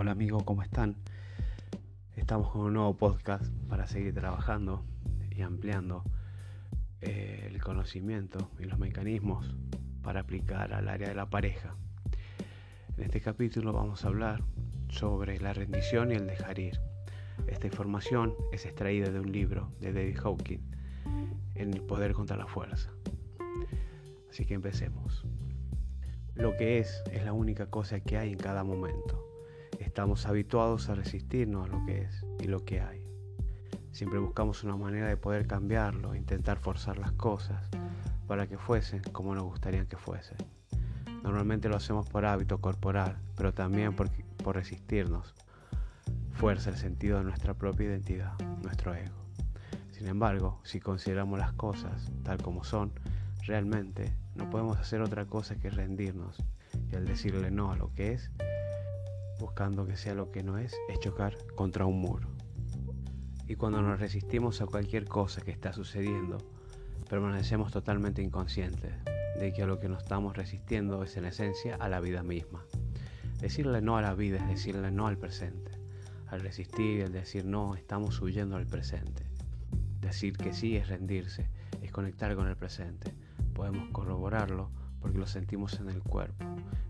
Hola amigos, ¿cómo están? Estamos con un nuevo podcast para seguir trabajando y ampliando eh, el conocimiento y los mecanismos para aplicar al área de la pareja. En este capítulo vamos a hablar sobre la rendición y el dejar ir. Esta información es extraída de un libro de David Hawking, En el poder contra la fuerza. Así que empecemos. Lo que es es la única cosa que hay en cada momento. Estamos habituados a resistirnos a lo que es y lo que hay. Siempre buscamos una manera de poder cambiarlo, intentar forzar las cosas para que fuesen como nos gustaría que fuesen. Normalmente lo hacemos por hábito corporal, pero también por, por resistirnos. Fuerza el sentido de nuestra propia identidad, nuestro ego. Sin embargo, si consideramos las cosas tal como son, realmente no podemos hacer otra cosa que rendirnos y al decirle no a lo que es, buscando que sea lo que no es, es chocar contra un muro. Y cuando nos resistimos a cualquier cosa que está sucediendo, permanecemos totalmente inconscientes de que a lo que nos estamos resistiendo es en esencia a la vida misma. Decirle no a la vida es decirle no al presente. Al resistir y al decir no, estamos huyendo al presente. Decir que sí es rendirse, es conectar con el presente. Podemos corroborarlo porque lo sentimos en el cuerpo.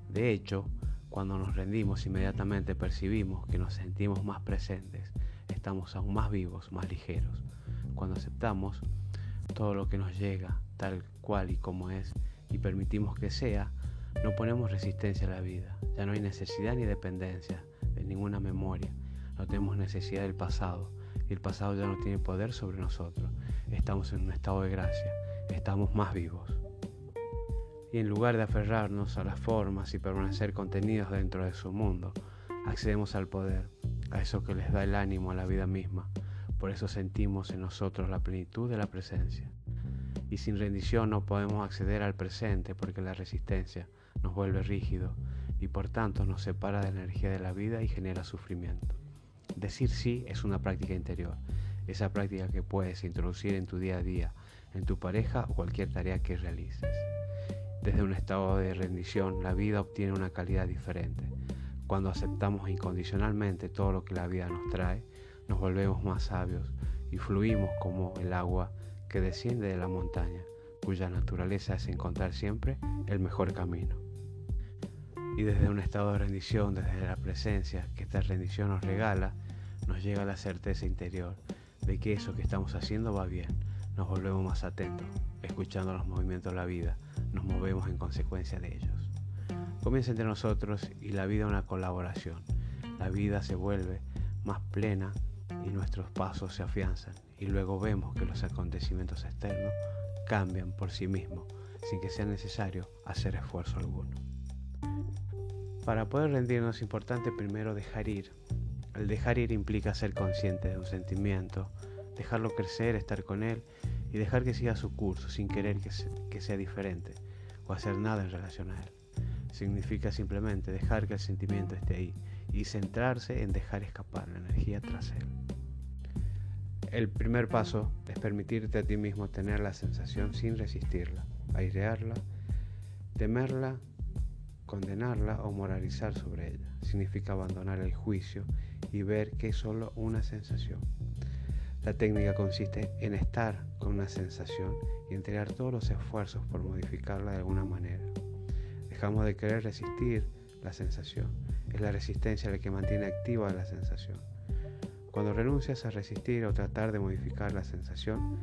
De hecho, cuando nos rendimos inmediatamente percibimos que nos sentimos más presentes, estamos aún más vivos, más ligeros. Cuando aceptamos todo lo que nos llega tal cual y como es y permitimos que sea, no ponemos resistencia a la vida. Ya no hay necesidad ni dependencia de ninguna memoria. No tenemos necesidad del pasado y el pasado ya no tiene poder sobre nosotros. Estamos en un estado de gracia. Estamos más vivos y en lugar de aferrarnos a las formas y permanecer contenidos dentro de su mundo, accedemos al poder, a eso que les da el ánimo a la vida misma. Por eso sentimos en nosotros la plenitud de la presencia. Y sin rendición no podemos acceder al presente porque la resistencia nos vuelve rígido y por tanto nos separa de la energía de la vida y genera sufrimiento. Decir sí es una práctica interior, esa práctica que puedes introducir en tu día a día, en tu pareja o cualquier tarea que realices. Desde un estado de rendición, la vida obtiene una calidad diferente. Cuando aceptamos incondicionalmente todo lo que la vida nos trae, nos volvemos más sabios y fluimos como el agua que desciende de la montaña, cuya naturaleza es encontrar siempre el mejor camino. Y desde un estado de rendición, desde la presencia que esta rendición nos regala, nos llega la certeza interior de que eso que estamos haciendo va bien. Nos volvemos más atentos, escuchando los movimientos de la vida, nos movemos en consecuencia de ellos. Comienza entre nosotros y la vida una colaboración. La vida se vuelve más plena y nuestros pasos se afianzan y luego vemos que los acontecimientos externos cambian por sí mismos sin que sea necesario hacer esfuerzo alguno. Para poder rendirnos es importante primero dejar ir. El dejar ir implica ser consciente de un sentimiento, dejarlo crecer, estar con él y dejar que siga su curso sin querer que, sea diferente o hacer nada en relación a él. Significa simplemente dejar que el sentimiento esté ahí y centrarse en dejar escapar la energía tras él. El primer paso es permitirte a ti mismo tener la sensación sin resistirla, airearla, temerla, condenarla o moralizar sobre ella. Significa abandonar el juicio y ver que es solo una sensación. La técnica consiste en estar con una sensación y entregar todos los esfuerzos por modificarla de alguna manera. Dejamos de querer resistir la sensación. Es la resistencia la que mantiene activa la sensación. Cuando renuncias a resistir o tratar de modificar la sensación,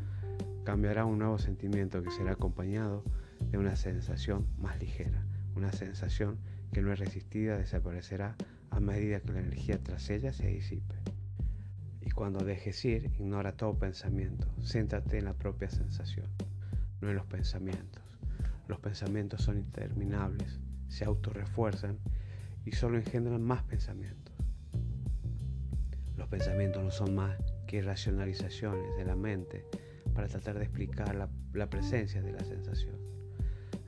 cambiará un nuevo sentimiento que será acompañado de una sensación más ligera. Una sensación que no es resistida desaparecerá a medida que la energía tras ella se disipe. Cuando dejes ir, ignora todo pensamiento, céntrate en la propia sensación, no en los pensamientos. Los pensamientos son interminables, se autorrefuerzan y solo engendran más pensamientos. Los pensamientos no son más que racionalizaciones de la mente para tratar de explicar la, la presencia de la sensación.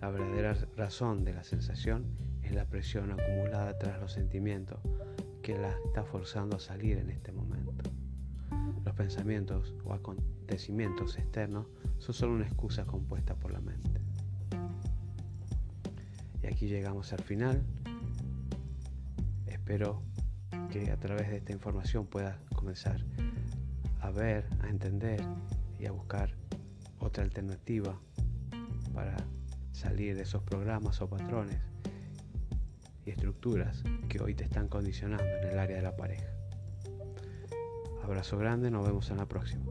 La verdadera razón de la sensación es la presión acumulada tras los sentimientos que la está forzando a salir en este momento. Pensamientos o acontecimientos externos son solo una excusa compuesta por la mente. Y aquí llegamos al final. Espero que a través de esta información puedas comenzar a ver, a entender y a buscar otra alternativa para salir de esos programas o patrones y estructuras que hoy te están condicionando en el área de la pareja. Abrazo grande, nos vemos en la próxima.